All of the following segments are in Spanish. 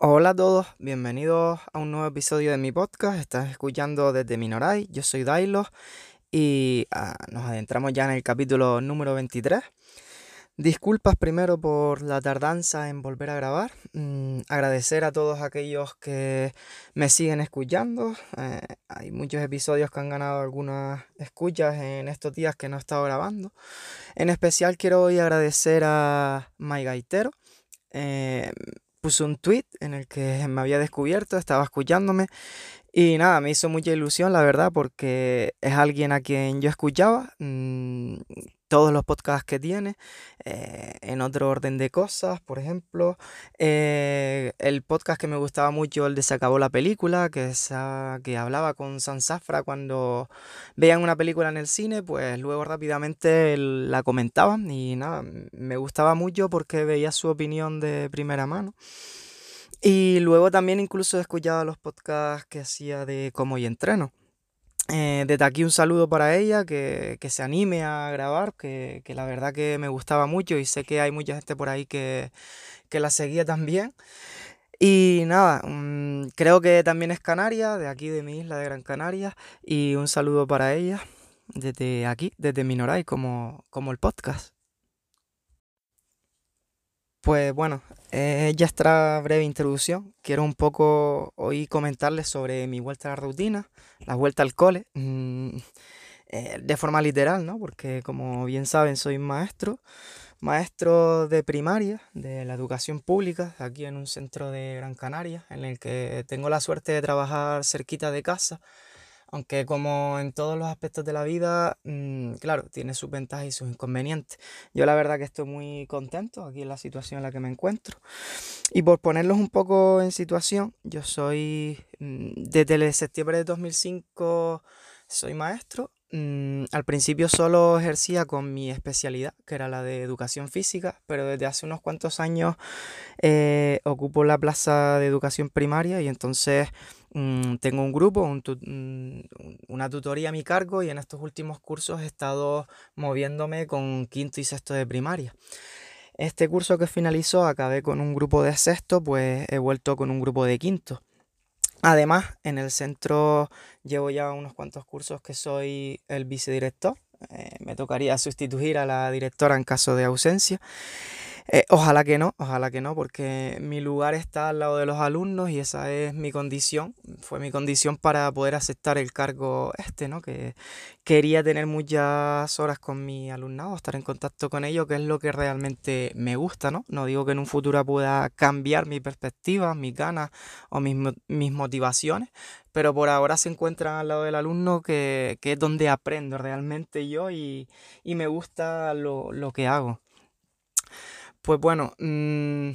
Hola a todos, bienvenidos a un nuevo episodio de mi podcast. Estás escuchando desde Minoray, yo soy Dailo y ah, nos adentramos ya en el capítulo número 23. Disculpas primero por la tardanza en volver a grabar. Mm, agradecer a todos aquellos que me siguen escuchando. Eh, hay muchos episodios que han ganado algunas escuchas en estos días que no he estado grabando. En especial quiero hoy agradecer a My Gaitero. Eh, puso un tweet en el que me había descubierto, estaba escuchándome y nada, me hizo mucha ilusión, la verdad, porque es alguien a quien yo escuchaba mm, todos los podcasts que tiene, eh, en otro orden de cosas, por ejemplo, eh, el podcast que me gustaba mucho, el de Se acabó la película, que, esa, que hablaba con Sansafra cuando veían una película en el cine, pues luego rápidamente la comentaban y nada, me gustaba mucho porque veía su opinión de primera mano. Y luego también incluso he escuchado los podcasts que hacía de Cómo y Entreno. Eh, desde aquí un saludo para ella, que, se anime a grabar, que, la verdad que me gustaba mucho y sé que hay mucha gente por ahí que, la seguía también. Y nada, mm, creo que también es canaria, de aquí de mi isla de Gran Canaria, y un saludo para ella desde aquí, desde Minoray, como, como el podcast. Pues bueno, eh, ya está breve introducción. Quiero un poco hoy comentarles sobre mi vuelta a la rutina, la vuelta al cole, mm, eh, de forma literal, ¿no? Porque como bien saben, soy maestro, maestro de primaria, de la educación pública, aquí en un centro de Gran Canaria, en el que tengo la suerte de trabajar cerquita de casa aunque como en todos los aspectos de la vida, mm, claro, tiene sus ventajas y sus inconvenientes. Yo la verdad que estoy muy contento aquí en la situación en la que me encuentro. Y por ponerlos un poco en situación, yo soy, mm, desde septiembre de 2005, soy maestro. Mm, al principio solo ejercía con mi especialidad, que era la de educación física, pero desde hace unos cuantos años eh, ocupo la plaza de educación primaria y entonces Mm, tengo un grupo, mm, una tutoría a mi cargo y en estos últimos cursos he estado moviéndome con quinto y sexto de primaria. Este curso que finalizó acabé con un grupo de sexto, pues he vuelto con un grupo de quinto. Además, en el centro llevo ya unos cuantos cursos que soy el vicedirector. Eh, me tocaría sustituir a la directora en caso de ausencia. Eh, ojalá que no, ojalá que no, porque mi lugar está al lado de los alumnos y esa es mi condición, fue mi condición para poder aceptar el cargo este, ¿no? Que quería tener muchas horas con mi alumnado, estar en contacto con ellos, que es lo que realmente me gusta, ¿no? No digo que en un futuro pueda cambiar mi perspectiva, mis ganas o mis, motivaciones, pero por ahora se encuentran al lado del alumno que, es donde aprendo realmente yo y, me gusta lo, lo que hago. Pues bueno, mm,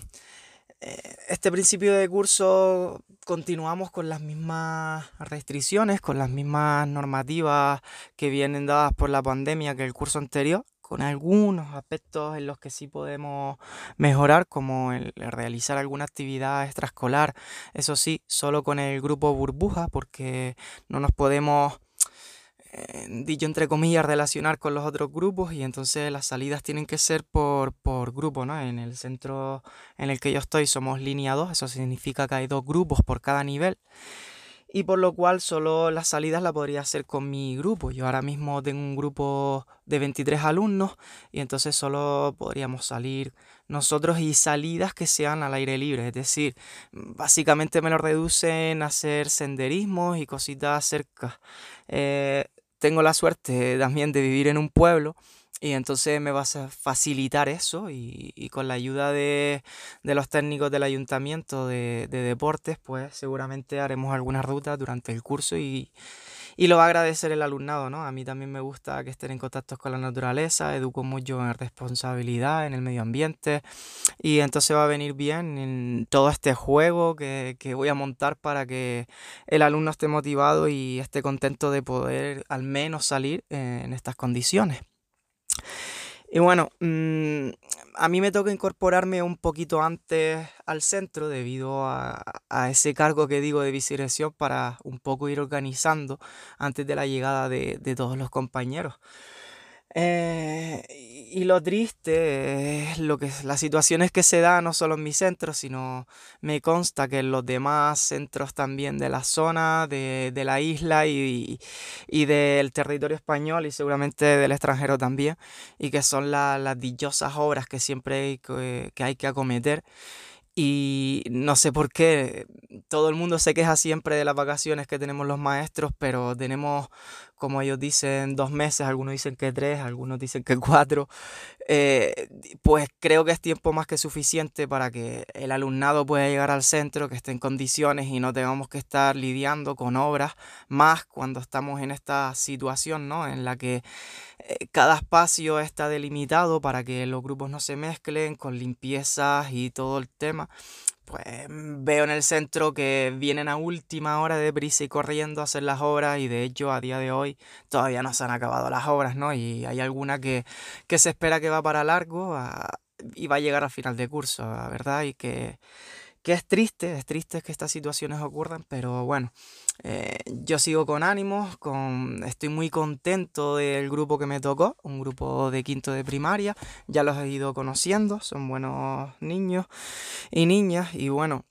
eh, este principio de curso continuamos con las mismas restricciones, con las mismas normativas que vienen dadas por la pandemia que el curso anterior, con algunos aspectos en los que sí podemos mejorar, como el realizar alguna actividad extraescolar, eso sí, solo con el grupo burbuja, porque no nos podemos dicho entre comillas, relacionar con los otros grupos y entonces las salidas tienen que ser por, por grupo, ¿no? En el centro en el que yo estoy somos línea 2, eso significa que hay dos grupos por cada nivel y por lo cual solo las salidas las podría hacer con mi grupo. Yo ahora mismo tengo un grupo de 23 alumnos y entonces solo podríamos salir nosotros y salidas que sean al aire libre, es decir, básicamente me lo reducen a hacer senderismos y cositas cerca. Eh, tengo la suerte también de vivir en un pueblo y entonces me vas a facilitar eso y, con la ayuda de, los técnicos del ayuntamiento de, deportes, pues seguramente haremos algunas rutas durante el curso y, y lo va a agradecer el alumnado, ¿no? A mí también me gusta que estén en contacto con la naturaleza, educo mucho en responsabilidad, en el medio ambiente y entonces va a venir bien en todo este juego que, voy a montar para que el alumno esté motivado y esté contento de poder al menos salir en estas condiciones. Y bueno, mm, a mí me toca incorporarme un poquito antes al centro debido a, ese cargo que digo de vicedirección para un poco ir organizando antes de la llegada de, de todos los compañeros. Eh, y lo triste es lo que las situaciones que se dan no solo en mi centro, sino me consta que en los demás centros también de la zona, de, la isla y, del territorio español y seguramente del extranjero también, y que son las dichosas obras que siempre hay que, que hay que acometer. Y no sé por qué, todo el mundo se queja siempre de las vacaciones que tenemos los maestros, pero tenemos como ellos dicen, dos meses, algunos dicen que tres, algunos dicen que cuatro, eh, pues creo que es tiempo más que suficiente para que el alumnado pueda llegar al centro, que esté en condiciones y no tengamos que estar lidiando con obras más cuando estamos en esta situación, ¿no? En la que eh, cada espacio está delimitado para que los grupos no se mezclen con limpiezas y todo el tema pues veo en el centro que vienen a última hora de prisa y corriendo a hacer las obras y de hecho a día de hoy todavía no se han acabado las obras, ¿no? Y hay alguna que, que se espera que va para largo y va a llegar al final de curso, la verdad, y que que es triste, es triste que estas situaciones ocurran, pero bueno, eh, yo sigo con ánimos, con, estoy muy contento del grupo que me tocó, un grupo de quinto de primaria, ya los he ido conociendo, son buenos niños y niñas, y bueno,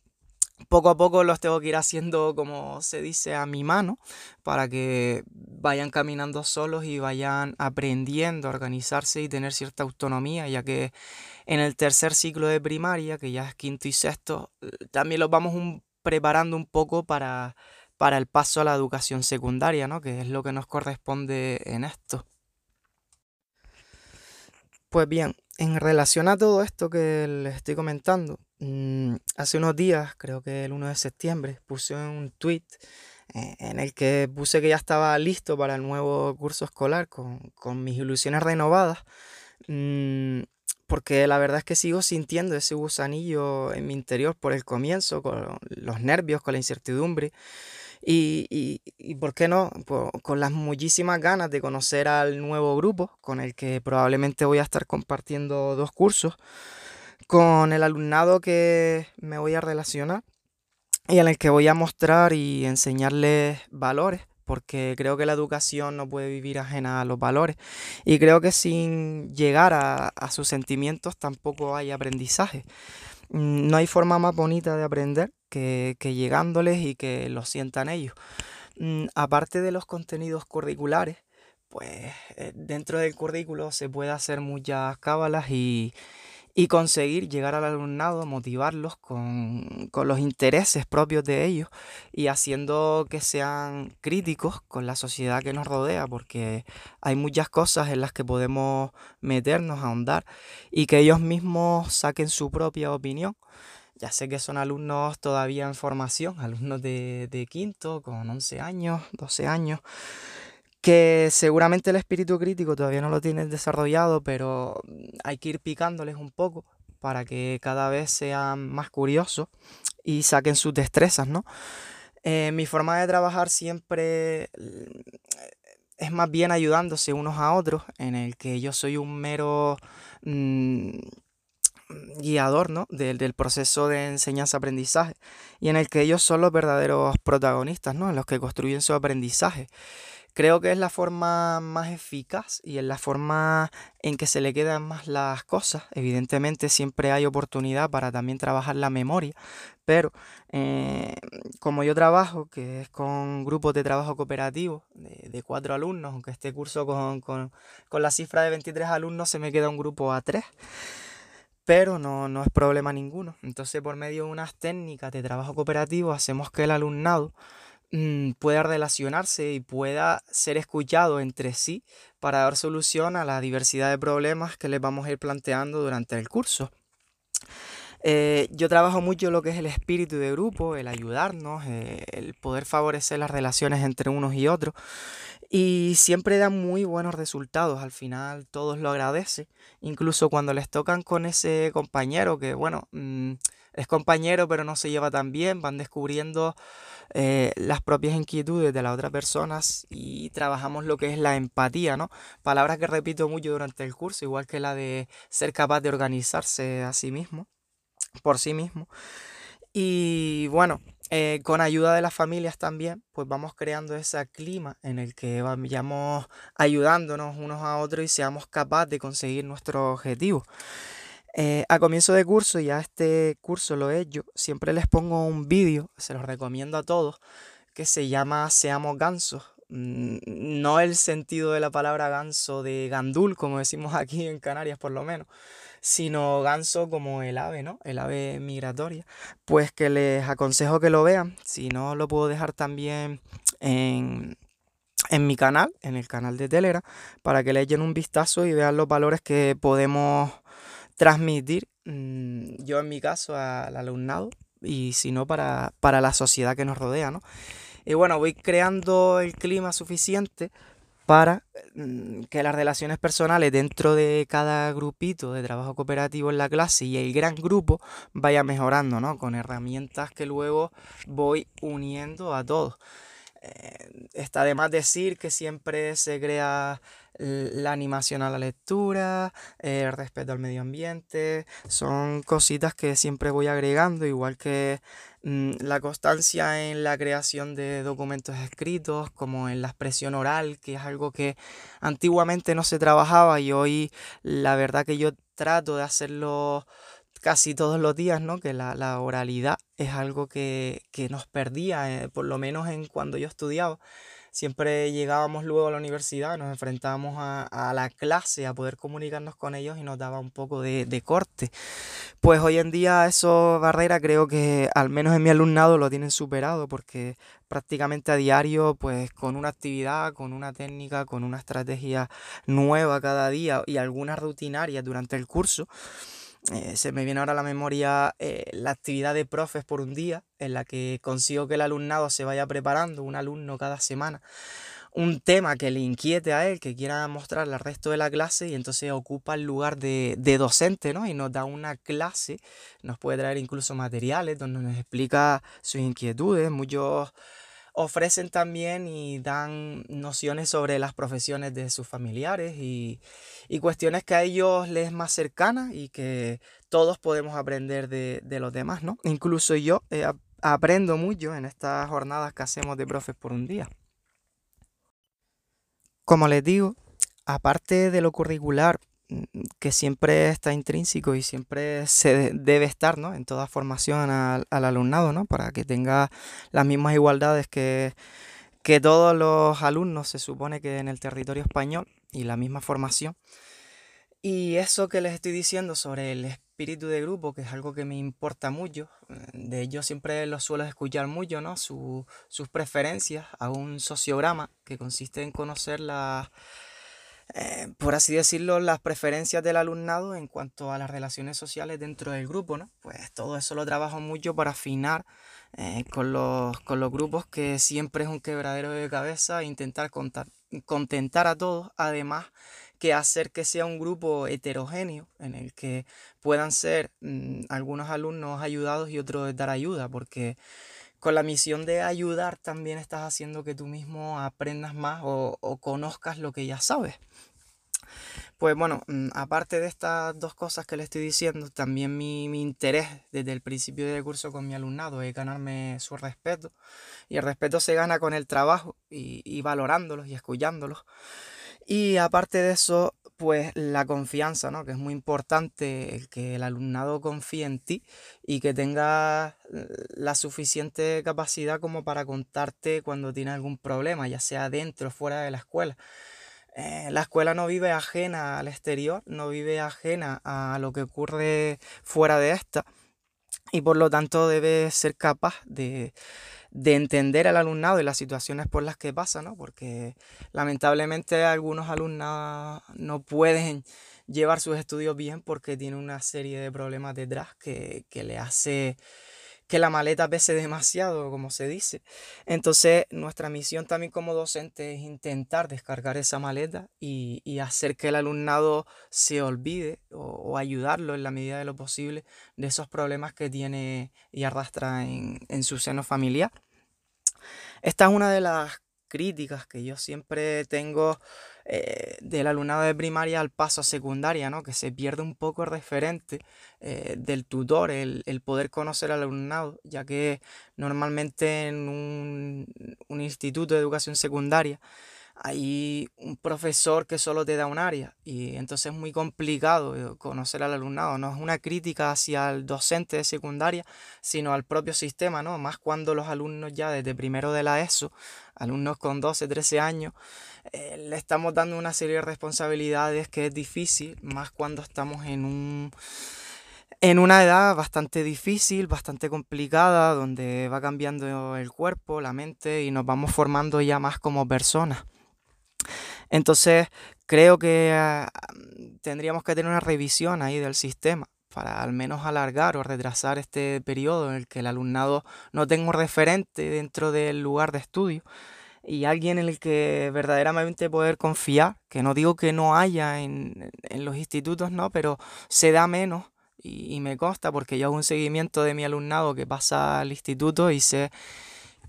poco a poco los tengo que ir haciendo, como se dice, a mi mano, para que vayan caminando solos y vayan aprendiendo a organizarse y tener cierta autonomía, ya que en el tercer ciclo de primaria, que ya es quinto y sexto, también los vamos preparando un poco para, para el paso a la educación secundaria, ¿no? que es lo que nos corresponde en esto. Pues bien, en relación a todo esto que les estoy comentando, mm, hace unos días, creo que el 1 de septiembre, puse un tweet eh, en el que puse que ya estaba listo para el nuevo curso escolar con, mis ilusiones renovadas. Mm, porque la verdad es que sigo sintiendo ese gusanillo en mi interior por el comienzo, con los nervios, con la incertidumbre. Y, y, y ¿por qué no? con las muchísimas ganas de conocer al nuevo grupo con el que probablemente voy a estar compartiendo dos cursos, con el alumnado que me voy a relacionar y en el que voy a mostrar y enseñarles valores porque creo que la educación no puede vivir ajena a los valores y creo que sin llegar a, sus sentimientos tampoco hay aprendizaje. Mm, no hay forma más bonita de aprender que, llegándoles y que lo sientan ellos. Mm, aparte de los contenidos curriculares, pues eh, dentro del currículo se puede hacer muchas cábalas y, y conseguir llegar al alumnado, motivarlos con, los intereses propios de ellos y haciendo que sean críticos con la sociedad que nos rodea, porque hay muchas cosas en las que podemos meternos, ahondar y que ellos mismos saquen su propia opinión. Ya sé que son alumnos todavía en formación, alumnos de, de quinto, con 11 años, 12 años que seguramente el espíritu crítico todavía no lo tienen desarrollado, pero hay que ir picándoles un poco para que cada vez sean más curiosos y saquen sus destrezas, ¿no? Eh, mi forma de trabajar siempre mm, es más bien ayudándose unos a otros, en el que yo soy un mero mm, guiador ¿no? del, del proceso de enseñanza-aprendizaje y en el que ellos son los verdaderos protagonistas, ¿no? los que construyen su aprendizaje. Creo que es la forma más eficaz y es la forma en que se le quedan más las cosas. Evidentemente siempre hay oportunidad para también trabajar la memoria, pero eh, como yo trabajo, que es con grupos de trabajo cooperativo de, cuatro alumnos, aunque este curso con, con, con, la cifra de 23 alumnos se me queda un grupo a tres, pero no, no es problema ninguno. Entonces por medio de unas técnicas de trabajo cooperativo hacemos que el alumnado Mm, pueda relacionarse y pueda ser escuchado entre sí para dar solución a la diversidad de problemas que les vamos a ir planteando durante el curso. Eh, yo trabajo mucho lo que es el espíritu de grupo, el ayudarnos, eh, el poder favorecer las relaciones entre unos y otros. Y siempre da muy buenos resultados, al final todos lo agradecen, incluso cuando les tocan con ese compañero que, bueno, mm, es compañero pero no se lleva tan bien, van descubriendo eh, las propias inquietudes de las otras personas y trabajamos lo que es la empatía, ¿no? Palabras que repito mucho durante el curso, igual que la de ser capaz de organizarse a sí mismo, por sí mismo. Y bueno, eh, con ayuda de las familias también, pues vamos creando ese clima en el que vayamos ayudándonos unos a otros y seamos capaces de conseguir nuestro objetivo. Eh, a comienzo de curso, ya este curso lo he hecho, siempre les pongo un vídeo, se los recomiendo a todos, que se llama Seamos Gansos. No el sentido de la palabra ganso de gandul, como decimos aquí en Canarias por lo menos, sino ganso como el ave, ¿no? El ave migratoria. Pues que les aconsejo que lo vean, si no lo puedo dejar también en, en mi canal, en el canal de Telegram, para que le echen un vistazo y vean los valores que podemos transmitir, mm, yo en mi caso, al alumnado, y si no para, para la sociedad que nos rodea, ¿no? Y bueno, voy creando el clima suficiente para mm, que las relaciones personales dentro de cada grupito de trabajo cooperativo en la clase y el gran grupo vaya mejorando, ¿no? Con herramientas que luego voy uniendo a todos. Está de más decir que siempre se crea la animación a la lectura, el respeto al medio ambiente, son cositas que siempre voy agregando, igual que mm, la constancia en la creación de documentos escritos, como en la expresión oral, que es algo que antiguamente no se trabajaba y hoy la verdad que yo trato de hacerlo casi todos los días, ¿no? Que la, oralidad es algo que, nos perdía, eh, por lo menos en cuando yo estudiaba. Siempre llegábamos luego a la universidad, nos enfrentábamos a, la clase, a poder comunicarnos con ellos y nos daba un poco de, de corte. Pues hoy en día eso barrera creo que al menos en mi alumnado lo tienen superado porque prácticamente a diario, pues con una actividad, con una técnica, con una estrategia nueva cada día y algunas rutinarias durante el curso, eh, se me viene ahora a la memoria eh, la actividad de profes por un día, en la que consigo que el alumnado se vaya preparando, un alumno cada semana, un tema que le inquiete a él, que quiera mostrarle al resto de la clase y entonces ocupa el lugar de, de docente, ¿no? Y nos da una clase, nos puede traer incluso materiales donde nos explica sus inquietudes, muchos ofrecen también y dan nociones sobre las profesiones de sus familiares y, cuestiones que a ellos les es más cercanas y que todos podemos aprender de, los demás, ¿no? Incluso yo eh, aprendo mucho en estas jornadas que hacemos de profes por un día. Como les digo, aparte de lo curricular, que siempre está intrínseco y siempre se debe estar ¿no? en toda formación al, alumnado, ¿no? para que tenga las mismas igualdades que, que todos los alumnos se supone que en el territorio español y la misma formación. Y eso que les estoy diciendo sobre el espíritu de grupo, que es algo que me importa mucho, de ellos siempre los suelo escuchar mucho, ¿no? sus preferencias a un sociograma que consiste en conocer las eh, por así decirlo, las preferencias del alumnado en cuanto a las relaciones sociales dentro del grupo, ¿no? Pues todo eso lo trabajo mucho para afinar eh, con, los, con los grupos, que siempre es un quebradero de cabeza, intentar contentar a todos, además que hacer que sea un grupo heterogéneo en el que puedan ser mm, algunos alumnos ayudados y otros dar ayuda, porque con la misión de ayudar también estás haciendo que tú mismo aprendas más o, conozcas lo que ya sabes. Pues bueno, mm, aparte de estas dos cosas que le estoy diciendo, también mi, interés desde el principio del curso con mi alumnado es ganarme su respeto. Y el respeto se gana con el trabajo y, y valorándolos y escuchándolos. Y aparte de eso, pues la confianza, ¿no? Que es muy importante que el alumnado confíe en ti y que tenga eh, la suficiente capacidad como para contarte cuando tiene algún problema, ya sea dentro o fuera de la escuela. Eh, la escuela no vive ajena al exterior, no vive ajena a lo que ocurre fuera de esta y por lo tanto debe ser capaz de de entender al alumnado y las situaciones por las que pasa, ¿no? Porque lamentablemente algunos alumnos no pueden llevar sus estudios bien porque tienen una serie de problemas detrás que, que le hace que la maleta pese demasiado, como se dice. Entonces, nuestra misión también como docente es intentar descargar esa maleta y, hacer que el alumnado se olvide o, ayudarlo en la medida de lo posible de esos problemas que tiene y arrastra en, en su seno familiar. Esta es una de las críticas que yo siempre tengo eh, del alumnado de primaria al paso a secundaria, ¿no? Que se pierde un poco el referente eh, del tutor, el, poder conocer al alumnado, ya que normalmente en un, un instituto de educación secundaria hay un profesor que solo te da un área y entonces es muy complicado eh, conocer al alumnado. No es una crítica hacia el docente de secundaria, sino al propio sistema, ¿no? Más cuando los alumnos ya desde primero de la ESO, alumnos con 12, 13 años, eh, le estamos dando una serie de responsabilidades que es difícil, más cuando estamos en un en una edad bastante difícil, bastante complicada, donde va cambiando el cuerpo, la mente y nos vamos formando ya más como personas. Entonces, creo que ah, tendríamos que tener una revisión ahí del sistema para al menos alargar o retrasar este periodo en el que el alumnado no tenga un referente dentro del lugar de estudio y alguien en el que verdaderamente poder confiar, que no digo que no haya en, los institutos, no, pero se da menos y, me consta porque yo hago un seguimiento de mi alumnado que pasa al instituto y sé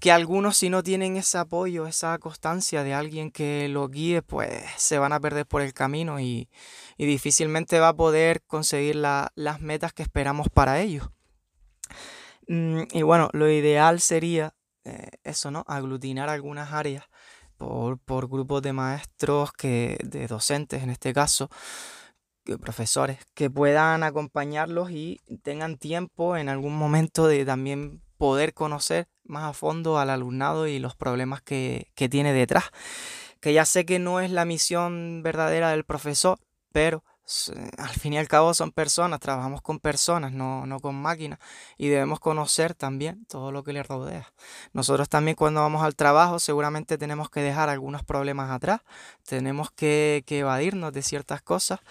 que algunos si no tienen ese apoyo, esa constancia de alguien que lo guíe, pues se van a perder por el camino y, difícilmente va a poder conseguir las metas que esperamos para ellos. Mm, y bueno, lo ideal sería eh, eso, ¿no? Aglutinar algunas áreas por, por, grupos de maestros, que, de docentes en este caso, profesores, que puedan acompañarlos y tengan tiempo en algún momento de también poder conocer más a fondo al alumnado y los problemas que, tiene detrás. Que ya sé que no es la misión verdadera del profesor, pero al fin y al cabo son personas, trabajamos con personas, no, no, con máquinas, y debemos conocer también todo lo que les rodea. Nosotros también cuando vamos al trabajo seguramente tenemos que dejar algunos problemas atrás, tenemos que, que evadirnos de ciertas cosas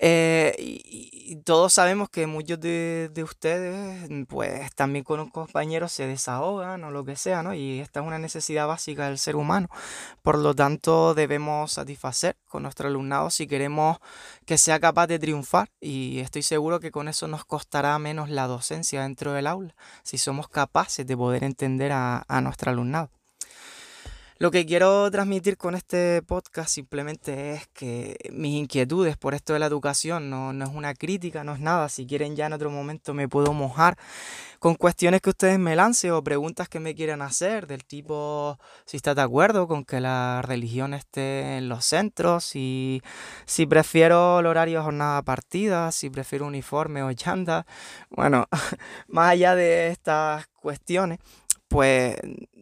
eh, y, todos sabemos que muchos de, ustedes, mm, pues también con un compañero se desahogan o lo que sea, ¿no? Y esta es una necesidad básica del ser humano. Por lo tanto, debemos satisfacer con nuestro alumnado si queremos que sea capaz de triunfar. Y estoy seguro que con eso nos costará menos la docencia dentro del aula, si somos capaces de poder entender a, a nuestro alumnado. Lo que quiero transmitir con este podcast simplemente es que mis inquietudes por esto de la educación no, es una crítica, no es nada. Si quieren ya en otro momento me puedo mojar con cuestiones que ustedes me lancen o preguntas que me quieran hacer del tipo si está de acuerdo con que la religión esté en los centros, si, si prefiero el horario de jornada partida, si prefiero uniforme o chanda. Bueno, más allá de estas cuestiones, pues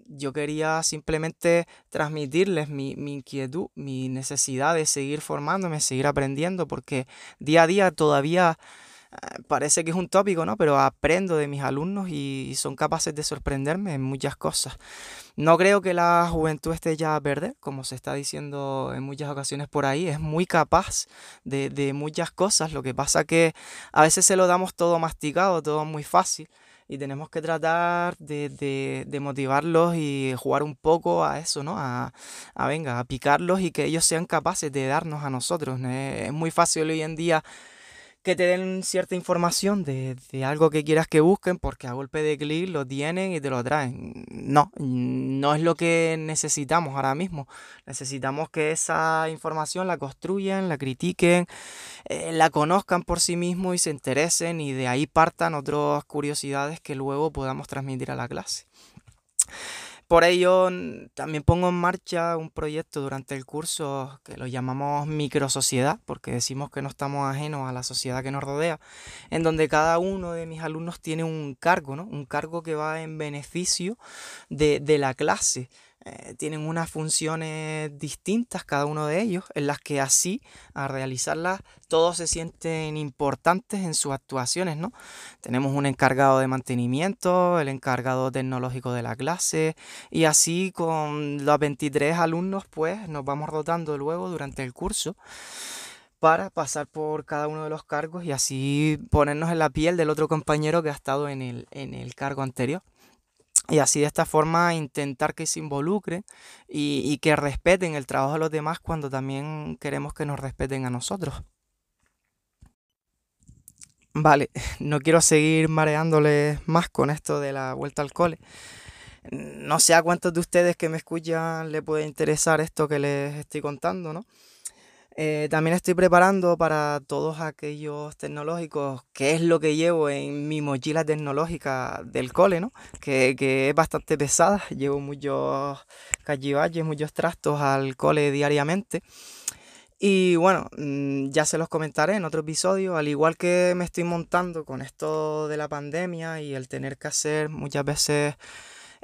yo quería simplemente transmitirles mi, inquietud, mi necesidad de seguir formándome, seguir aprendiendo, porque día a día todavía eh, parece que es un tópico, ¿no? Pero aprendo de mis alumnos y son capaces de sorprenderme en muchas cosas. No creo que la juventud esté ya a perder, como se está diciendo en muchas ocasiones por ahí, es muy capaz de, de muchas cosas, lo que pasa que a veces se lo damos todo masticado, todo muy fácil y tenemos que tratar de, de, motivarlos y jugar un poco a eso, ¿no? A, a, venga, a picarlos y que ellos sean capaces de darnos a nosotros. Es muy fácil hoy en día que te den cierta información de, algo que quieras que busquen porque a golpe de clic lo tienen y te lo traen. No, no es lo que necesitamos ahora mismo. Necesitamos que esa información la construyan, la critiquen, eh, la conozcan por sí mismos y se interesen y de ahí partan otras curiosidades que luego podamos transmitir a la clase. Por ello, también pongo en marcha un proyecto durante el curso que lo llamamos microsociedad, porque decimos que no estamos ajenos a la sociedad que nos rodea, en donde cada uno de mis alumnos tiene un cargo, ¿no? Un cargo que va en beneficio de, de la clase. Eh, tienen unas funciones distintas cada uno de ellos, en las que así, a realizarlas, todos se sienten importantes en sus actuaciones, ¿no? Tenemos un encargado de mantenimiento, el encargado tecnológico de la clase, y así con los 23 alumnos, pues nos vamos rotando luego durante el curso para pasar por cada uno de los cargos y así ponernos en la piel del otro compañero que ha estado en el, en el cargo anterior. Y así de esta forma intentar que se involucren y, y que respeten el trabajo de los demás cuando también queremos que nos respeten a nosotros. Vale, no quiero seguir mareándoles más con esto de la vuelta al cole. No sé a cuántos de ustedes que me escuchan le puede interesar esto que les estoy contando, ¿no? Eh, también estoy preparando para todos aquellos tecnológicos, que es lo que llevo en mi mochila tecnológica del cole, ¿no? Que, que es bastante pesada, llevo muchos cachivaches, muchos trastos al cole diariamente. Y bueno, mm, ya se los comentaré en otro episodio, al igual que me estoy montando con esto de la pandemia y el tener que hacer muchas veces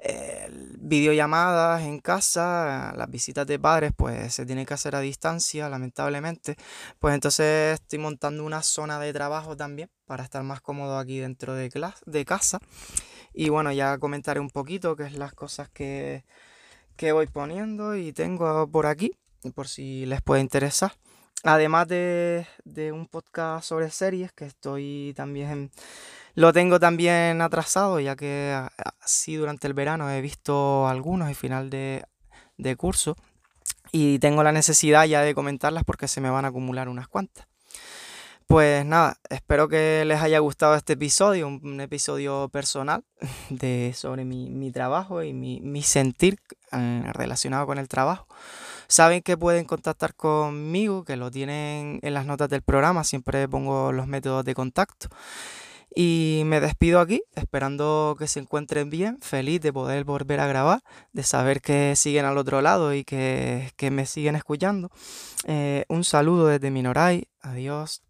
eh, videollamadas en casa, las visitas de padres pues se tienen que hacer a distancia, lamentablemente. Pues entonces estoy montando una zona de trabajo también para estar más cómodo aquí dentro de, de casa. Y bueno, ya comentaré un poquito qué es las cosas que, que voy poniendo y tengo por aquí por si les puede interesar. Además de, un podcast sobre series que estoy también, lo tengo también atrasado, ya que así durante el verano he visto algunos y final de, de curso y tengo la necesidad ya de comentarlas porque se me van a acumular unas cuantas. Pues nada, espero que les haya gustado este episodio, un, episodio personal de, sobre mi, trabajo y mi, mi sentir eh, relacionado con el trabajo. Saben que pueden contactar conmigo, que lo tienen en las notas del programa, siempre pongo los métodos de contacto. Y me despido aquí, esperando que se encuentren bien, feliz de poder volver a grabar, de saber que siguen al otro lado y que, me siguen escuchando. Eh, un saludo desde Minoray, adiós.